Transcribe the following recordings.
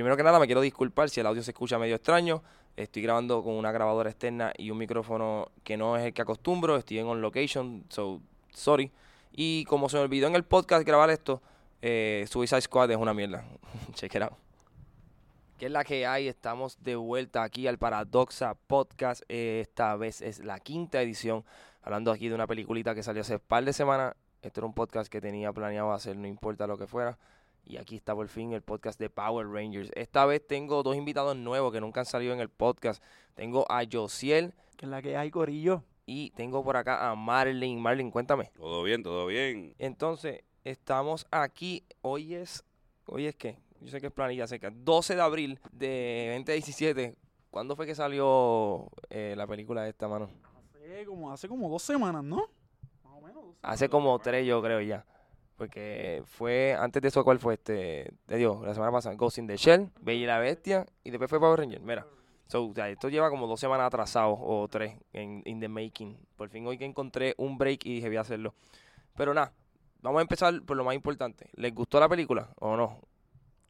primero que nada me quiero disculpar si el audio se escucha medio extraño. Estoy grabando con una grabadora externa y un micrófono que no es el que acostumbro. Estoy en on location, so sorry. Y como se me olvidó en el podcast grabar esto, eh, Suicide Squad es una mierda. Check it out. ¿Qué es la que hay? Estamos de vuelta aquí al Paradoxa Podcast. Esta vez es la quinta edición. Hablando aquí de una peliculita que salió hace par de semanas. Este era un podcast que tenía planeado hacer, no importa lo que fuera. Y aquí está por fin el podcast de Power Rangers. Esta vez tengo dos invitados nuevos que nunca han salido en el podcast. Tengo a Josiel. Que es la que hay, Corillo. Y tengo por acá a Marlin. Marlin, cuéntame. Todo bien, todo bien. Entonces, estamos aquí. Hoy es. ¿Hoy es qué? Yo sé que es planilla seca. 12 de abril de 2017. ¿Cuándo fue que salió eh, la película esta, mano? Hace como, hace como dos semanas, ¿no? Más o menos. Hace como tres, yo creo ya. Porque fue, antes de eso, ¿cuál fue este? Te digo, la semana pasada, Ghost in the Shell, Bella y la Bestia, y después fue Power Ranger. Mira, so, esto lleva como dos semanas atrasado, o tres, en in the making. Por fin hoy que encontré un break y dije, voy a hacerlo. Pero nada, vamos a empezar por lo más importante. ¿Les gustó la película o no?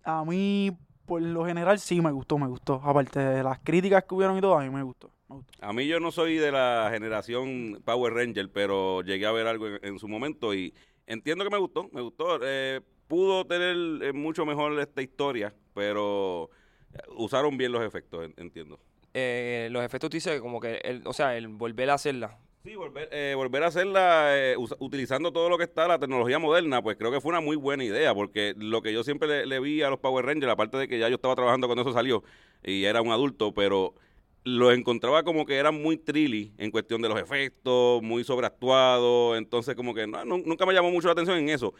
A mí, por lo general, sí me gustó, me gustó. Aparte de las críticas que hubieron y todo, a mí me gustó. Me gustó. A mí yo no soy de la generación Power Ranger, pero llegué a ver algo en, en su momento y entiendo que me gustó, me gustó. Eh, pudo tener eh, mucho mejor esta historia, pero usaron bien los efectos, en- entiendo. Eh, los efectos tú dices como que, el, o sea, el volver a hacerla. Sí, volver, eh, volver a hacerla eh, utilizando todo lo que está, la tecnología moderna, pues creo que fue una muy buena idea, porque lo que yo siempre le, le vi a los Power Rangers, aparte de que ya yo estaba trabajando cuando eso salió y era un adulto, pero los encontraba como que eran muy trilly en cuestión de los efectos, muy sobreactuados, entonces como que no, nu- nunca me llamó mucho la atención en eso.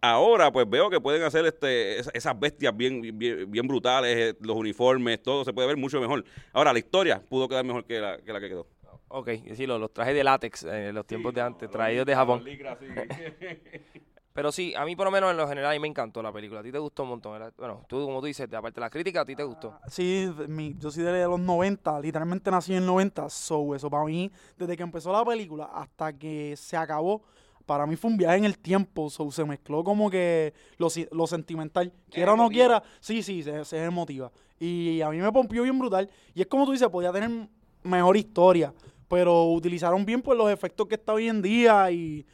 Ahora pues veo que pueden hacer este es- esas bestias bien, bien, bien brutales, eh, los uniformes, todo se puede ver mucho mejor. Ahora la historia pudo quedar mejor que la que, la que quedó. Ok, sí, los, los trajes de látex en los tiempos de antes, traídos de Japón. Pero sí, a mí por lo menos en lo general a mí me encantó la película. A ti te gustó un montón. ¿verdad? Bueno, tú como tú dices, aparte de la crítica, a ti te gustó. Sí, mi- yo soy de los 90, literalmente nací en el 90, so eso para mí, desde que empezó la película hasta que se acabó, para mí fue un viaje en el tiempo, so se mezcló como que lo, lo sentimental, quiera o no quiera, sí, sí, se, se emotiva. Y a mí me pompió bien brutal, y es como tú dices, podía tener mejor historia, pero utilizaron bien pues los efectos que está hoy en día y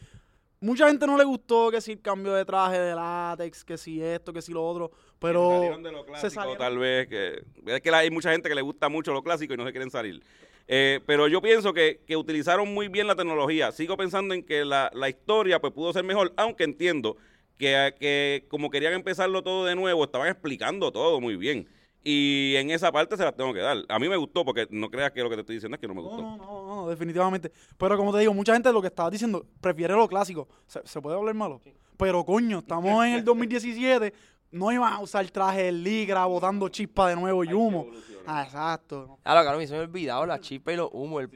mucha gente no le gustó que si el cambio de traje de látex, que si esto, que si lo otro, pero salieron de lo se salieron- tal vez que es que hay mucha gente que le gusta mucho lo clásico y no se quieren salir. Eh, pero yo pienso que, que utilizaron muy bien la tecnología. Sigo pensando en que la, la historia pues pudo ser mejor, aunque entiendo que, que como querían empezarlo todo de nuevo, estaban explicando todo muy bien. Y en esa parte se las tengo que dar. A mí me gustó, porque no creas que lo que te estoy diciendo es que no me gustó. no, no, no, definitivamente. Pero como te digo, mucha gente lo que estaba diciendo prefiere lo clásico. ¿Se, se puede hablar malo? Pero coño, estamos en el 2017, no iban a usar traje de ligra botando chispa de nuevo y humo. Ah, exacto. Ah, lo que a mí se me ha olvidado la chispa y los humos. El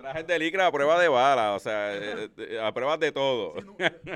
Trajes de licra a prueba de bala, o sea, eh, eh, a prueba de todo.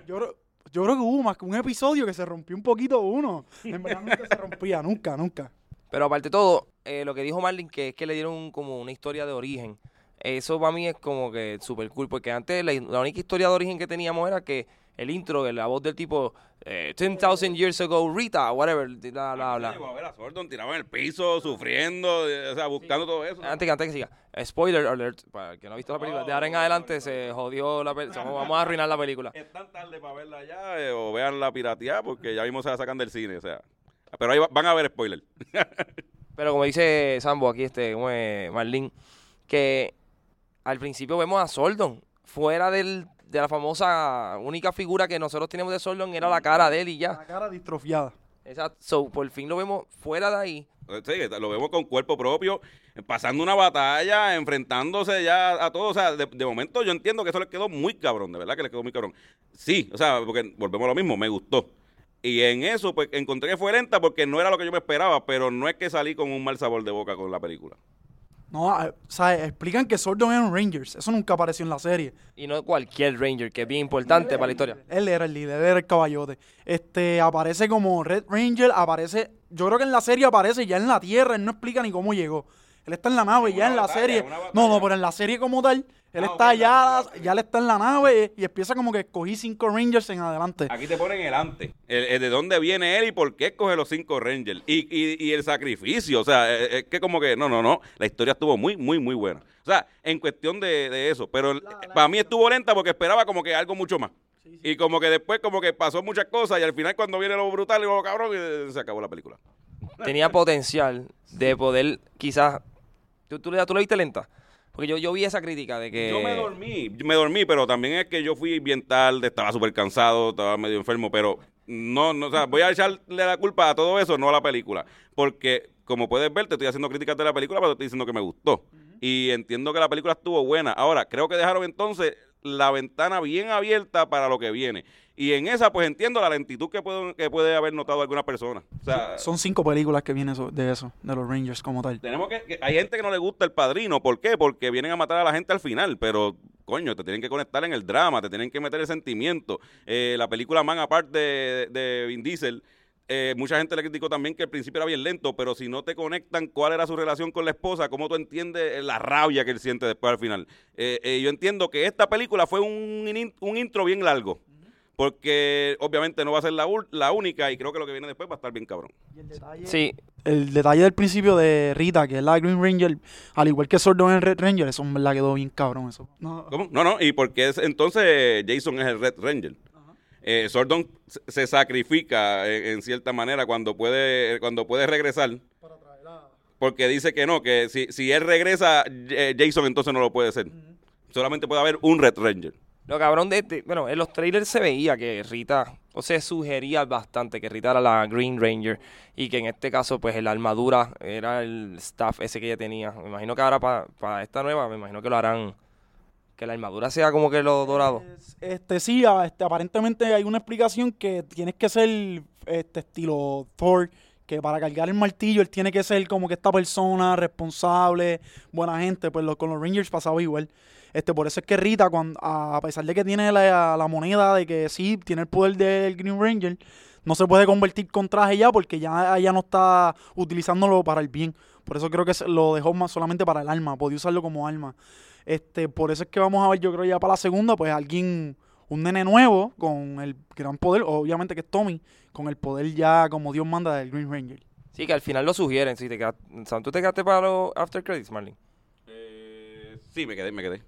Yo, creo- yo creo que hubo más que un episodio que se rompió un poquito uno. En verdad nunca se rompía, nunca, nunca. Pero aparte de todo, eh, lo que dijo Marlin, que es que le dieron como una historia de origen. Eso para mí es como que súper cool, porque antes la, la única historia de origen que teníamos era que el intro, de la voz del tipo eh, 10,000 years ago, Rita, whatever, bla, bla, bla. A ver a Sordon tirado en el piso, sufriendo, eh, o sea, buscando todo eso. Antes que, antes que siga, spoiler alert, para el que no ha visto la película, de ahora en adelante se jodió la película, vamos a arruinar la película. Es tan tarde para verla ya, eh, o vean la pirateada, porque ya mismo se la sacan del cine, o sea. Pero ahí va- van a ver spoiler. Pero como dice Sambo aquí, este, como es Marlin, que al principio vemos a Soldon, fuera del, de la famosa única figura que nosotros tenemos de Soldon era la cara de él y ya. La cara distrofiada. Exacto. So, por fin lo vemos fuera de ahí. Sí, lo vemos con cuerpo propio, pasando una batalla, enfrentándose ya a todo. O sea, de, de momento yo entiendo que eso le quedó muy cabrón, de verdad que le quedó muy cabrón. Sí, o sea, porque volvemos a lo mismo, me gustó. Y en eso, pues encontré que fue lenta porque no era lo que yo me esperaba, pero no es que salí con un mal sabor de boca con la película. No, eh, ¿sabes? Explican que Sordon era un Rangers. Eso nunca apareció en la serie. Y no cualquier Ranger, que es bien importante para la historia. Él era el líder, él era el caballote. Este, aparece como Red Ranger, aparece, yo creo que en la serie aparece ya en la Tierra, él no explica ni cómo llegó. Él está en la nave ya Una en la batalla, serie. No, no, pero en la serie como tal, él Ah, está ok, ya, la serie, la ya él está en la nave y empieza como que escogí cinco Rangers en adelante. Aquí te ponen el antes, el, el de dónde viene él y por qué escoge los cinco Rangers. Y, y, y el sacrificio, o sea, es, es que como que, no, no, no, la historia estuvo muy, muy, muy buena. O sea, en cuestión de, de eso, pero para mí estuvo lenta porque esperaba como que algo mucho más. Y como que después como que pasó muchas cosas y al final cuando viene lo brutal y lo cabrón, y se acabó la película. tenía potencial de poder quizás... ¿Tú, tú, le- tú lo viste lenta? Porque yo, yo vi esa crítica de que... Yo me dormí, me dormí, pero también es que yo fui bien tarde, estaba súper cansado, estaba medio enfermo, pero no, no, o sea, voy a echarle la culpa a todo eso, no a la película. Porque, como puedes ver, te estoy haciendo críticas de la película, pero te estoy diciendo que me gustó. Y entiendo que la película estuvo buena. Ahora, creo que dejaron entonces la ventana bien abierta para lo que viene. Y en esa, pues entiendo la lentitud que, puedo, que puede haber notado alguna persona. O sea, Son cinco películas que vienen de eso, de los Rangers como tal. tenemos que, que- hay gente que no le gusta el padrino, ¿por qué? Porque vienen a matar a la gente al final, pero coño, te tienen que conectar en el drama, te tienen que meter el sentimiento. Eh, la película Man aparte de, de Vin Diesel, eh, mucha gente le criticó también que al principio era bien lento, pero si no te conectan cuál era su relación con la esposa, cómo tú entiendes la rabia que él siente después al final. Eh, eh, yo entiendo que esta película fue un, un intro bien largo. Porque obviamente no va a ser la, ul- la única y creo que lo que viene después va a estar bien cabrón. Sí, El detalle del principio de Rita, que es la Green Ranger, al igual que Sordon en Red Ranger, eso en verdad quedó bien cabrón eso. No, ¿Cómo? No, no, y porque es, entonces Jason es el Red Ranger. Eh, Sordon se- sacrifica en, en cierta manera cuando puede cuando puede regresar. Porque dice que no, que si, si él regresa, eh, Jason entonces no lo puede ser. Solamente puede haber un Red Ranger. Lo cabrón de este, bueno, en los trailers se veía que Rita, o se sugería bastante que Rita era la Green Ranger y que en este caso pues la armadura era el staff ese que ella tenía. Me imagino que ahora para esta nueva, me imagino que lo harán, que la armadura sea como que lo dorado. Es- Este sí, este, aparentemente hay una explicación que tienes que ser este estilo Thor, que para cargar el martillo él tiene que ser como que esta persona responsable, buena gente, pues con los Rangers pasaba igual. Este, por eso es que Rita, cuando, a pesar de que tiene la, moneda de que sí, tiene el poder del Green Ranger, no se puede convertir con traje ya porque ya ella no está utilizándolo para el bien. Por eso creo que lo dejó más solamente para el alma, podía usarlo como alma. Este, por eso es que vamos a ver, yo creo ya para la segunda, pues alguien, un nene nuevo con el gran poder, obviamente que es Tommy, con el poder ya como Dios manda del Green Ranger. Sí, que al final lo sugieren. Si te quedas, ¿Tú te quedaste para los after credits, Marlene? Eh, sí, me quedé, me quedé.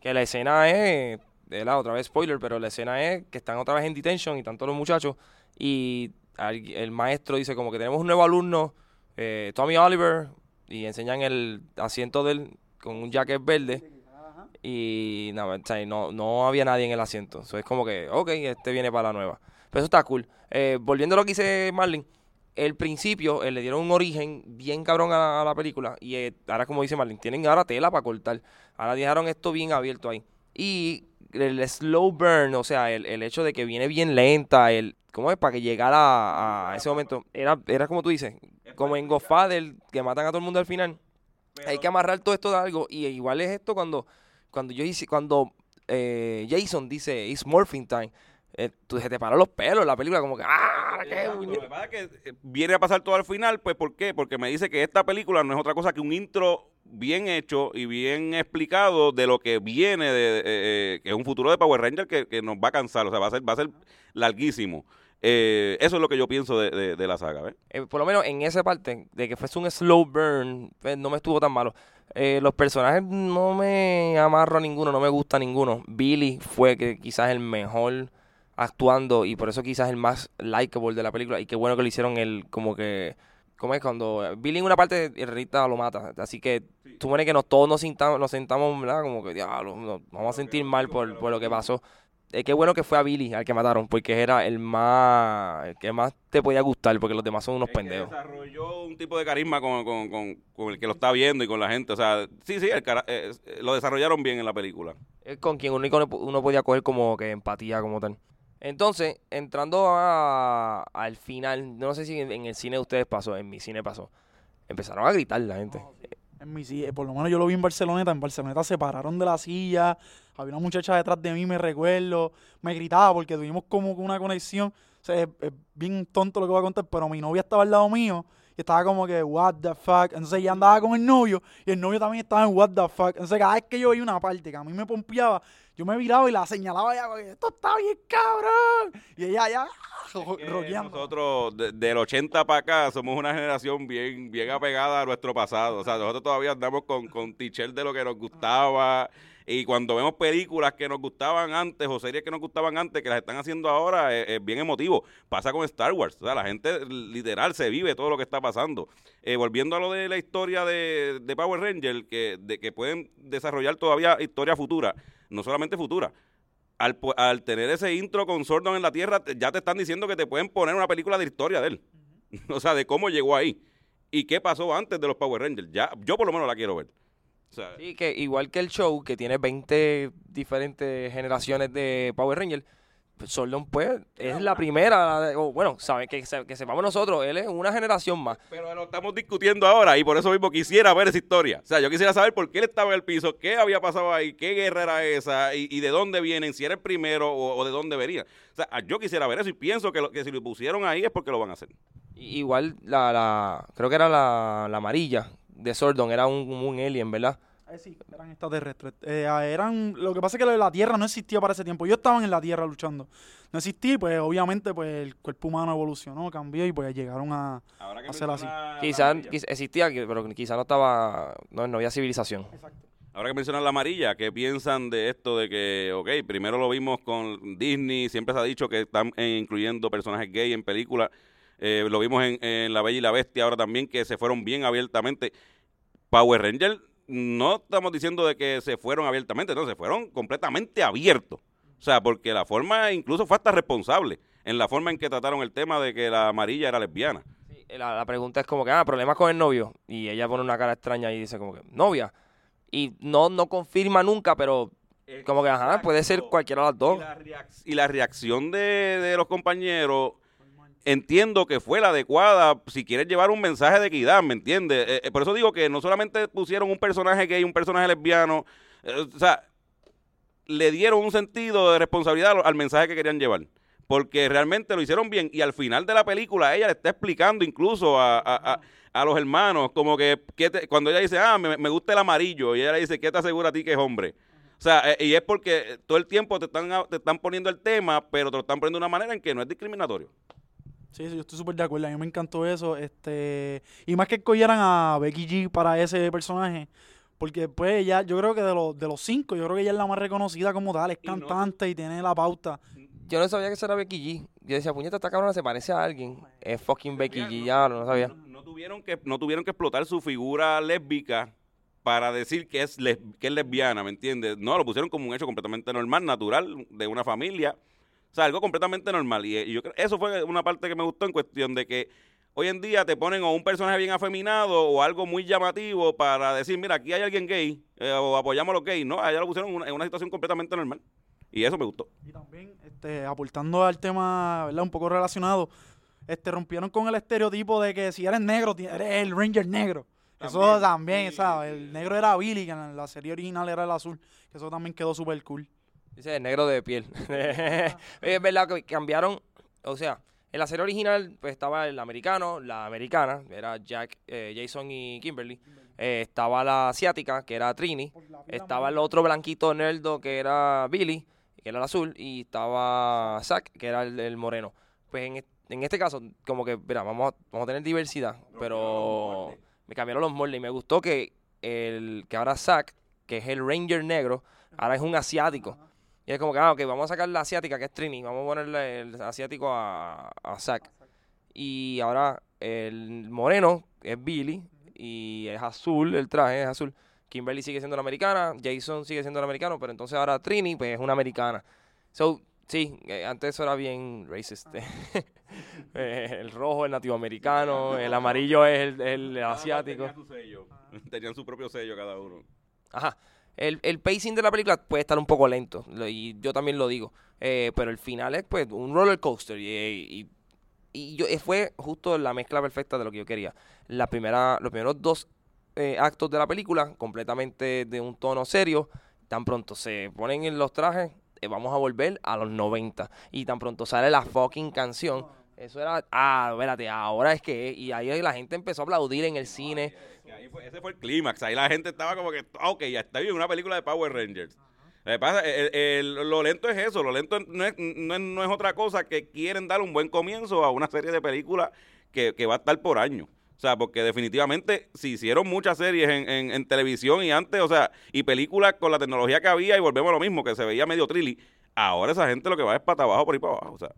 Que la escena es, de la otra vez spoiler, pero la escena es que están otra vez en detention y tanto los muchachos y al- el maestro dice como que tenemos un nuevo alumno, eh, Tommy Oliver, y enseñan el asiento de él con un jacket verde y nada, o sea, no, no había nadie en el asiento. Eso es como que, ok, este viene para la nueva. Pero eso está cool. Eh, volviendo a lo que dice Marlin, el principio eh, le dieron un origen bien cabrón a, la película y eh, ahora como dice Marlin, tienen ahora tela para cortar. Ahora dejaron esto bien abierto ahí. Y el slow burn, o sea, el, el hecho de que viene bien lenta, el ¿cómo es? Para que llegara a, a ese momento, era, era como tú dices, como en Godfather, que matan a todo el mundo al final. Hay que amarrar todo esto de algo. Y igual es esto cuando, cuando yo hice, cuando eh, Jason dice, it's morphing time. eh, tú se te paran los pelos la película, como que, ¡ah! qué Exacto, puñe-". Lo que pasa es que eh, viene a pasar todo al final, pues ¿por qué? Porque me dice que esta película no es otra cosa que un intro bien hecho y bien explicado de lo que viene, de, eh, eh, que es un futuro de Power Ranger que, que nos va a cansar, o sea, va a ser, va a ser larguísimo. Eh, eso es lo que yo pienso de, de- de la saga, ¿ves? eh, por lo menos en esa parte, de que fuese un slow burn, pues, no me estuvo tan malo. Eh, los personajes no me amarro a ninguno, no me gusta ninguno. Billy fue que quizás el mejor actuando y por eso quizás el más likable de la película. Y qué bueno que lo hicieron el como que... ¿Cómo es? Cuando Billy en una parte Rita lo mata. Así que supone que nos, todos nos sintamos, nos sentamos, ¿verdad? Como que, diablo, nos vamos a sentir mal por, por lo que pasó. Eh, qué bueno que fue a Billy al que mataron, porque era el más, el que más te podía gustar, porque los demás son unos Es que pendejos. desarrolló un tipo de carisma con, con- con- con el que lo está viendo y con la gente. O sea, sí, sí, el cara- eh, eh, lo desarrollaron bien en la película. Es con quien uno, uno podía coger como que empatía como tal. Entonces, entrando a- al final, no sé si en, en el cine de ustedes pasó, en mi cine pasó. Empezaron a gritar la gente. En mi, sí, por lo menos yo lo vi en Barceloneta. En Barceloneta se pararon de la silla. Había una muchacha detrás de mí, me recuerdo. Me gritaba porque tuvimos como una conexión. O sea, es, es bien tonto lo que voy a contar, pero mi novia estaba al lado mío y estaba como que, what the fuck. Entonces ella andaba con el novio y el novio también estaba en what the fuck. Entonces cada vez que yo veía una parte que a mí me pompeaba, yo me viraba y la señalaba ya, esto está bien cabrón. Y ella ya, ro- Que rockeando. Nosotros, de- del 80 para acá, somos una generación bien, bien apegada a nuestro pasado. O sea, nosotros todavía andamos con, con t-shirt de lo que nos gustaba. Y cuando vemos películas que nos gustaban antes o series que nos gustaban antes, que las están haciendo ahora, es, es bien emotivo. Pasa con Star Wars. O sea, la gente literal se vive todo lo que está pasando. Eh, volviendo a lo de la historia de, de Power Ranger, que, de que pueden desarrollar todavía historia futura, no solamente futura. Al, al tener ese intro con Sordon en la Tierra, ya te están diciendo que te pueden poner una película de historia de él. o sea, de cómo llegó ahí. Y qué pasó antes de los Power Rangers. Ya, yo por lo menos la quiero ver. Sí, que igual que el show, que tiene 20 diferentes generaciones de Power Rangers, pues Sordon, pues, es la primera, o bueno, saben que, que sepamos nosotros, él es una generación más. Pero lo estamos discutiendo ahora y por eso mismo quisiera ver esa historia. O sea, yo quisiera saber por qué él estaba en el piso, qué había pasado ahí, qué guerra era esa y, y de dónde vienen, si era el primero o, o de dónde venía. O sea, yo quisiera ver eso y pienso que, lo- que si lo pusieron ahí es porque lo van a hacer. Igual la, la creo que era la, la amarilla de Sordon, era un, un alien, ¿verdad? Eh, sí, eran extraterrestres. Eh, eran, lo que pasa es que lo de la Tierra no existía para ese tiempo. Ellos estaban en la Tierra luchando. No existía pues obviamente pues el cuerpo humano evolucionó, cambió y pues llegaron a... Que Hacer así. Quizás existía, pero quizás no estaba, no, no había civilización. Exacto. Ahora que mencionan la amarilla, ¿qué piensan de esto de que, ok, primero lo vimos con Disney, siempre se ha dicho que están eh, incluyendo personajes gay en películas, eh, lo vimos en, en La Bella y la Bestia ahora también, que se fueron bien abiertamente. Power Ranger, no estamos diciendo de que se fueron abiertamente, no, se fueron completamente abiertos. O sea, porque la forma, incluso fue hasta responsable en la forma en que trataron el tema de que la amarilla era lesbiana. Sí, La, la pregunta es como que, ah, problemas con el novio. Y ella pone una cara extraña y dice como que, novia. Y no, no confirma nunca, pero como que, ajá, puede ser cualquiera de las Y dos. la, reac- y la reacción de, de los compañeros entiendo que fue la adecuada si quieres llevar un mensaje de equidad, ¿me entiendes? Eh, eh, por eso digo que no solamente pusieron un personaje gay, un personaje lesbiano, eh, o sea, le dieron un sentido de responsabilidad al, mensaje que querían llevar. Porque realmente lo hicieron bien y al final de la película ella le está explicando incluso a, a- a- los hermanos como que, ¿qué te- cuando ella dice, ah, me, me gusta el amarillo, y ella le dice, ¿qué te asegura a ti que es hombre? O sea, y es porque todo el tiempo te están, te están poniendo el tema, pero te lo están poniendo de una manera en que no es discriminatorio. Sí, sí, yo estoy súper de acuerdo. A mí me encantó eso. Este, y más que escogieran a Becky G para ese personaje. Porque pues ella, yo creo que de los, de los cinco, yo creo que ella es la más reconocida como tal. Es Y no- cantante y tiene la pauta. Yo no sabía que esa era Becky G. Yo decía, puñeta, esta cabrona se parece a alguien. Es fucking Becky G, ya no sabía. No, no tuvieron que, no tuvieron que explotar su figura lésbica para decir que es, les- que es lesbiana, ¿me entiendes? No, lo pusieron como un hecho completamente normal, natural, de una familia. O sea, algo completamente normal. Y, y yo creo, eso fue una parte que me gustó en cuestión de que hoy en día te ponen o un personaje bien afeminado o algo muy llamativo para decir, mira, aquí hay alguien gay eh, o apoyamos a los gays. No, allá lo pusieron en una, en una situación completamente normal. Y eso me gustó. Y también, este, aportando al tema, ¿verdad? Un poco relacionado, este, rompieron con el estereotipo de que si eres negro, eres el Ranger negro. Eso También, sí, ¿sabes? sí, El negro era Billy, que en la serie original era el azul. Que eso también quedó súper cool. Dice el negro de piel. es verdad que cambiaron, o sea, en la serie original pues estaba el americano, la americana, era Jack, eh, Jason y Kimberly. Eh, estaba la asiática, que era Trini. Estaba el otro blanquito nerdo, que era Billy, que era el azul. Y estaba Zack, que era el, el moreno. Pues en, en este caso, como que, mira, vamos a, vamos a tener diversidad, pero me cambiaron los moldes. Y me gustó que, el, que ahora Zack, que es el Ranger negro, ahora es un asiático. Y es como que, ah, ok, vamos a sacar la asiática, que es Trini, vamos a ponerle el asiático a, a Zack. Y ahora el moreno es Billy y es azul, el traje es azul. Kimberly sigue siendo la americana, Jason sigue siendo el americano, pero entonces ahora Trini pues es una americana. So, sí, eh, antes eso era bien racist. Eh, el rojo es nativo americano, el amarillo es el, asiático. tenía su sello. Tenían su propio sello cada uno. Ajá. El, el pacing de la película puede estar un poco lento, y yo también lo digo. Eh, pero el final es pues un roller coaster. Y, y, yo, eh, fue justo la mezcla perfecta de lo que yo quería. La primera, los primeros dos eh, actos de la película, completamente de un tono serio. Tan pronto se ponen en los trajes, vamos a volver a los 90. Y tan pronto sale la fucking canción. Eso era, ah, espérate, ahora es que, y ahí la gente empezó a aplaudir en el cine. Ahí fue- ese fue el clímax. Ahí la gente estaba como que, "Ah, ok, ya está bien, una película de Power Rangers. Lo que pasa, el- el- lo lento es eso, lo lento no es, no, es, no es otra cosa que quieren dar un buen comienzo a una serie de películas que, que va a estar por año. O sea, porque definitivamente se hicieron muchas series en, en- en televisión y antes, o sea, y películas con la tecnología que había y volvemos a lo mismo, que se veía medio trilly. Ahora esa gente lo que va es para abajo, por ahí para abajo. O sea,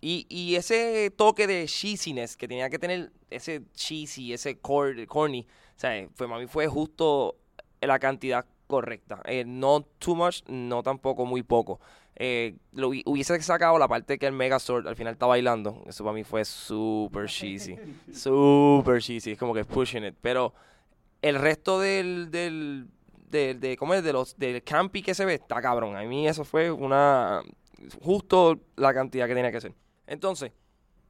Y, y ese toque de cheesiness que tenía que tener, ese cheesy, ese cor- corny, o sea, fue, para mí fue justo la cantidad correcta. Eh, no too much, no tampoco muy poco. Eh, lo hubi- hubiese sacado la parte que el Megazord al final está bailando. Eso para mí fue super cheesy. Super cheesy. Es como que pushing it. Pero el resto del, del, del- de, ¿cómo es? De los, del campi que se ve está cabrón. A mí eso fue una, justo la cantidad que tenía que ser. Entonces,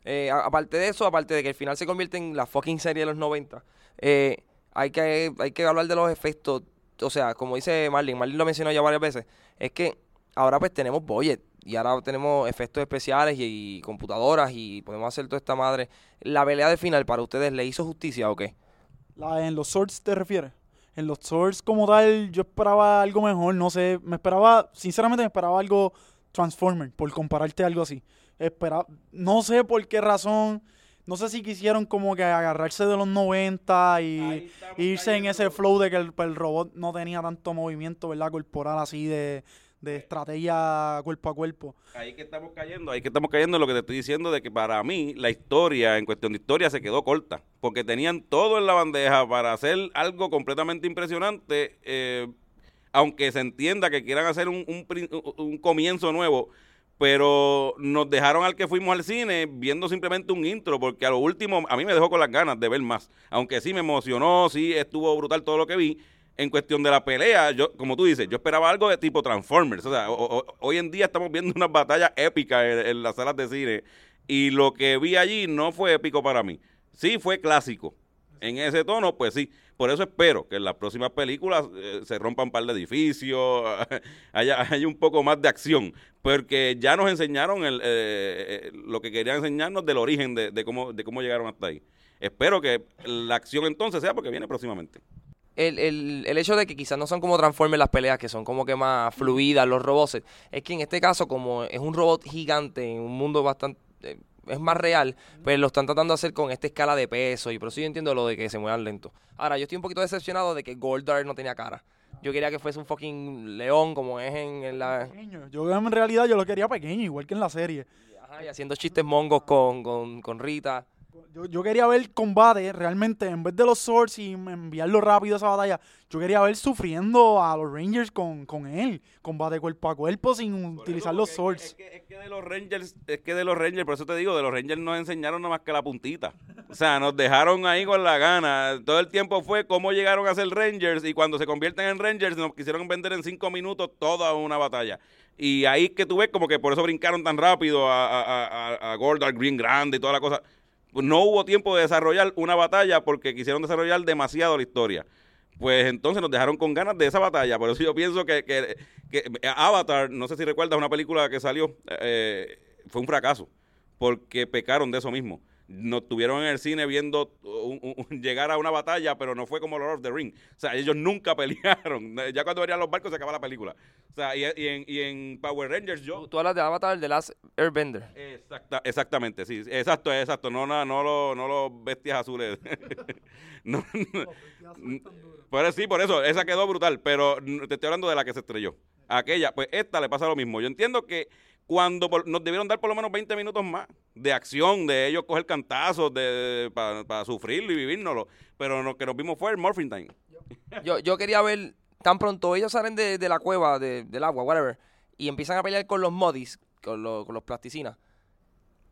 eh, aparte de eso, aparte de que el final se convierte en la fucking serie de los 90, eh, hay, que, hay que hablar de los efectos. O sea, como dice Marlin, Marlin lo mencionó ya varias veces, es que ahora pues tenemos budget y ahora tenemos efectos especiales y, y computadoras y podemos hacer toda esta madre. ¿La pelea de final para ustedes le hizo justicia o qué? La, ¿En los Swords te refieres? En los Swords como tal yo esperaba algo mejor, no sé, me esperaba, sinceramente me esperaba algo Transformer, por compararte a algo así. Esperaba, no sé por qué razón, no sé si quisieron como que agarrarse de los 90 y irse en ese flow de que el, el robot no tenía tanto movimiento, ¿verdad? Corporal así de, de estrategia cuerpo a cuerpo. Ahí que estamos cayendo, ahí que estamos cayendo en lo que te estoy diciendo de que para mí la historia, en cuestión de historia, se quedó corta. Porque tenían todo en la bandeja para hacer algo completamente impresionante. eh, aunque se entienda que quieran hacer un- un comienzo nuevo, pero nos dejaron al que fuimos al cine viendo simplemente un intro, porque a lo último a mí me dejó con las ganas de ver más. Aunque sí me emocionó, sí estuvo brutal todo lo que vi. En cuestión de la pelea, yo, como tú dices, yo esperaba algo de tipo Transformers. O sea, hoy en día estamos viendo unas batallas épicas en las salas de cine. Y lo que vi allí no fue épico para mí. Sí fue clásico. En ese tono, pues sí. Por eso espero que en las próximas películas eh, se rompan un par de edificios, haya, haya un poco más de acción. Porque ya nos enseñaron eh, eh, lo que querían enseñarnos del origen de, cómo, llegaron hasta ahí. Espero que la acción entonces sea porque viene próximamente. el, hecho de que quizás no son como Transformers las peleas, que son como que más fluidas los robots, es que en este caso, como es un robot gigante en un mundo bastante. Es más real, pues lo están tratando de hacer con esta escala de peso y por eso yo entiendo lo de que se muevan lento. Ahora, yo estoy un poquito decepcionado de que Goldar no tenía cara. Yo quería que fuese un fucking león como es en, en la... Pequeño. Yo en realidad yo lo quería pequeño, igual que en la serie. Ajá, y haciendo chistes mongos con, con, con Rita. Yo, yo quería ver combate realmente, en vez de los swords y enviarlo rápido a esa batalla, yo quería ver sufriendo a los Rangers con, con él, combate cuerpo a cuerpo sin utilizar los swords. Es que, es que de los Rangers, es que de los Rangers, por eso te digo, de los Rangers nos enseñaron nada más que la puntita. O sea, nos dejaron ahí con la gana. Todo el tiempo fue cómo llegaron a ser Rangers y cuando se convierten en Rangers nos quisieron vender en cinco minutos toda una batalla. Y ahí que tú ves como que por eso brincaron tan rápido a, a, a, a Gordon Green grande y toda la cosa. No hubo tiempo de desarrollar una batalla porque quisieron desarrollar demasiado la historia. Pues entonces nos dejaron con ganas de esa batalla. Por eso yo pienso que, que- que Avatar, no sé si recuerdas una película que salió, eh, fue un fracaso. Porque pecaron de eso mismo. Nos tuvieron en el cine viendo un- un- un- llegar a una batalla, pero no fue como Lord of the Ring. O sea, ellos nunca pelearon. Ya cuando venían los barcos se acaba la película. O sea, y, y en, y en Power Rangers yo... Tú, tú hablas de Avatar, de Last Airbender. Exacta, exactamente, sí, exacto, exacto, no, no, no, los, no los bestias azules. no, no, pero sí, por eso, esa quedó brutal, pero te estoy hablando de la que se estrelló. Aquella, pues esta le pasa lo mismo. Yo entiendo que cuando por- nos debieron dar por lo menos 20 minutos más de acción, de ellos coger cantazos, de, para sufrirlo y vivírnoslo, pero lo que nos vimos fue el Morphine Time. Yo, yo quería ver, tan pronto ellos salen de, de la cueva, de- del agua, whatever, y empiezan a pelear con los modis, con, los- con los plasticinas.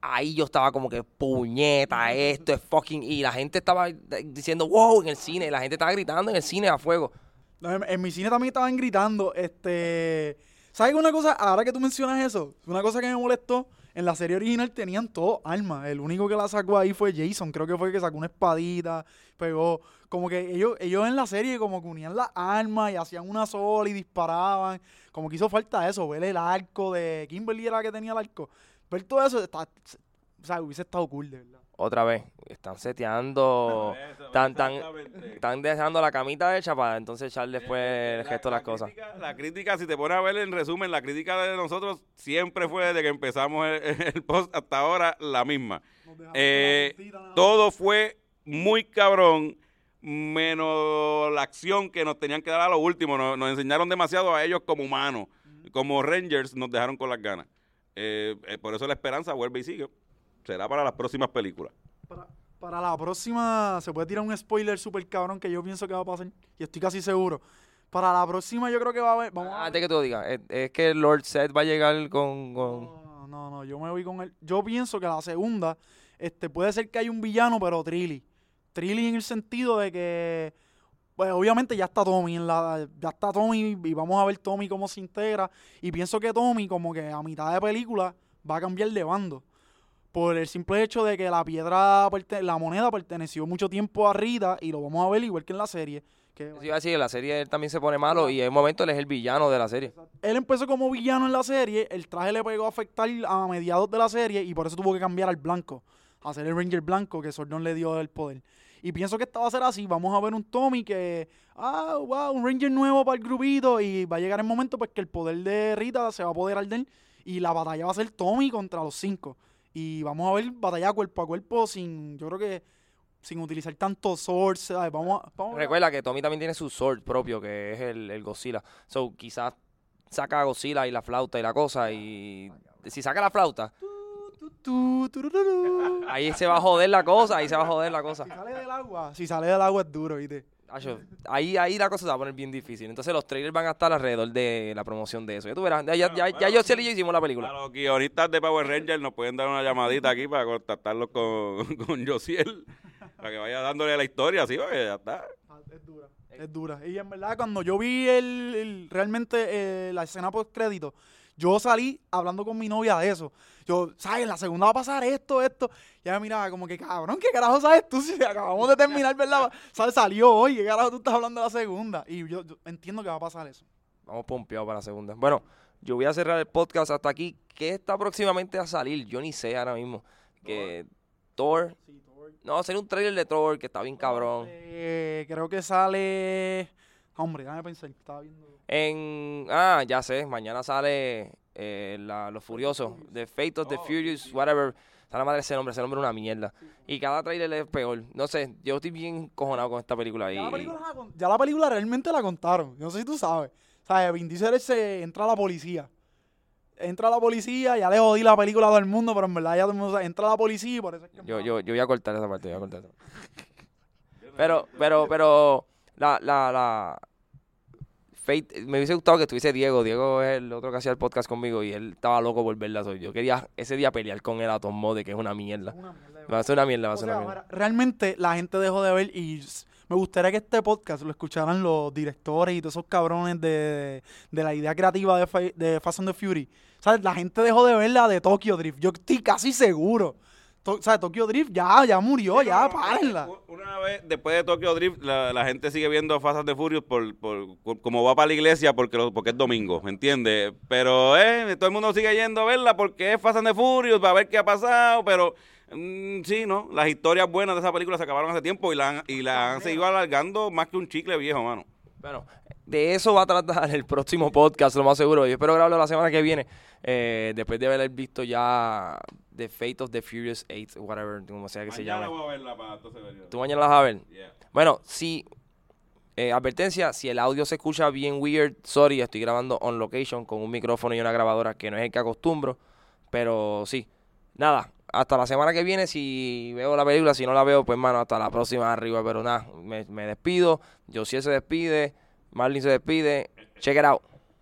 Ahí yo estaba como que, puñeta, esto es fucking... Y la gente estaba diciendo, wow, en el cine. La gente estaba gritando en el cine a fuego. No, En, en mi cine también estaban gritando, este... ¿Sabes una cosa? Ahora que tú mencionas eso, una cosa que me molestó, en la serie original tenían todo armas. El único que la sacó ahí fue Jason. Creo que fue el que sacó una espadita, pegó. Como que ellos, ellos en la serie como que unían las armas y hacían una sola y disparaban. Como que hizo falta eso, ver el arco de Kimberly era la que tenía el arco. Ver todo eso, está- sea, hubiese estado cool, de verdad. Otra vez, están seteando, tan, tan, están dejando la camita hecha para entonces echar después el resto de las cosas. Crítica, la crítica, si te pones a ver en resumen, la crítica de nosotros siempre fue desde que empezamos el, el post hasta ahora la misma. Eh. Todo fue muy cabrón, menos la acción que nos tenían que dar a lo último. Nos, nos enseñaron demasiado a ellos como humanos. Como Rangers nos dejaron con las ganas. Eh, eh, por eso la esperanza vuelve y sigue. Será para las próximas películas. Para, para la próxima, se puede tirar un spoiler super cabrón que yo pienso que va a pasar. Y estoy casi seguro. Para la próxima, yo creo que va a haber. Vamos a ver. Antes que tú lo digas, es, es que Lord Seth va a llegar con... con- No, no, no, yo me voy con él. Yo pienso que la segunda, este, puede ser que hay un villano, pero Trilly. Trilly en el sentido de que, pues obviamente ya está Tommy en la, ya está Tommy y vamos a ver Tommy cómo se integra. Y pienso que Tommy, como que a mitad de película, va a cambiar de bando. Por el simple hecho de que la piedra, la moneda perteneció mucho tiempo a Rita y lo vamos a ver igual que en la serie. Que, Eso iba a decir, en la serie él también se pone malo y en un momento él es el villano de la serie. Él empezó como villano en la serie, el traje le pegó a afectar a mediados de la serie y por eso tuvo que cambiar al blanco, a ser el Ranger blanco que Sordon le dio el poder. Y pienso que esta va a ser así, vamos a ver un Tommy que, ah, wow, un Ranger nuevo para el grupito y va a llegar el momento pues que el poder de Rita se va a apoderar de él y la batalla va a ser Tommy contra los cinco. Y vamos a ver batalla cuerpo a cuerpo sin, yo creo que sin utilizar tanto swords, ¿sabes? Vamos a, vamos a- Recuerda que Tommy también tiene su sword propio, que es el, el Godzilla. So, quizás saca a Godzilla y la flauta y la cosa y... Si saca la flauta, ahí se va a joder la cosa, ahí se va a joder la cosa. Si sale del agua, si sale del agua es duro, ¿viste? Acho, ahí, ahí la cosa se va a poner bien difícil. Entonces los trailers van a estar alrededor de la promoción de eso. Ya tú verás, ya, ya, ya, ya yo sé y yo hicimos la A película. los guionistas de Power Rangers nos pueden dar una llamadita aquí para contactarlos con, con Josiel. Para que vaya dándole la historia, así, porque ya está. Ah, Es dura. Es dura. Y en verdad, cuando yo vi el, el- realmente eh, la escena post crédito, yo salí hablando con mi novia de eso. Yo, ¿sabes? En la segunda va a pasar esto, esto. Y ella miraba como que, cabrón, ¿qué carajo sabes tú? Si acabamos de terminar, ¿verdad? ¿Sabes? Salió hoy, ¿qué carajo tú estás hablando de la segunda? Y yo, yo entiendo que va a pasar eso. Vamos pompeados para la segunda. Bueno, yo voy a cerrar el podcast hasta aquí. ¿Qué está próximamente a salir? Yo ni sé ahora mismo. Que Thor. No, sería un trailer de Thor que está bien cabrón. Eh, creo que sale... Hombre, déjame pensar. Estaba viendo... En. Ah, ya sé. Mañana sale eh, la- Los Furiosos. The Fate of the Furious, whatever. Está la madre ese nombre. Ese nombre es una mierda. Y cada trailer es peor. No sé. Yo estoy bien cojonado con esta película. Ya la, Y, película, la con- ya la película realmente la contaron. Yo no sé si tú sabes. O sea, Vin Diesel se entra a la policía. Entra a la policía, ya le jodí la película a todo el mundo, pero en verdad ya todo el mundo sabe. Entra a la policía y por eso es que... yo, yo, yo voy a cortar esa parte. Yo voy a cortar esa parte. Pero, pero, pero. La, la, la. Fate, me hubiese gustado que estuviese Diego. Diego es el otro que hacía el podcast conmigo y él estaba loco por verla. So, Yo quería ese día pelear con el Atom Mode, que es una mierda. Una mierda de Va a ser una mierda, va a ser una mierda. realmente la gente dejó de ver y me gustaría que este podcast lo escucharan los directores y todos esos cabrones de, de la idea creativa de, de Fast and the Fury. ¿Sabes? La gente dejó de ver la de Tokyo Drift. Yo estoy casi seguro. To- ¿Sabes? Tokyo Drift ya, ya murió, ya, No, párenla. Una vez, después de Tokyo Drift, la, la gente sigue viendo Fast the Furious por, por, por- como va para la iglesia porque, lo- porque es domingo, ¿me entiendes? Pero eh, todo el mundo sigue yendo a verla porque es Fast the Furious, para ver qué ha pasado, pero mm, sí, ¿no? Las historias buenas de esa película se acabaron hace tiempo y la y la han seguido alargando más que un chicle viejo, mano. Bueno, de eso va a tratar el próximo podcast, lo más seguro. Yo espero grabarlo la semana que viene, eh, después de haber visto ya The Fate of the Furious 8, whatever, como sea que se llame. voy a verla para. ¿Tú mañana la vas a ver? Yeah. Bueno, si, eh, advertencia, si el audio se escucha bien weird, sorry, estoy grabando on location con un micrófono y una grabadora que no es el que acostumbro, pero sí. Nada, hasta la semana que viene, si veo la película, si no la veo, pues mano, hasta la próxima arriba, pero nada, me, me despido, Josiel se despide, Marlin se despide, check it out.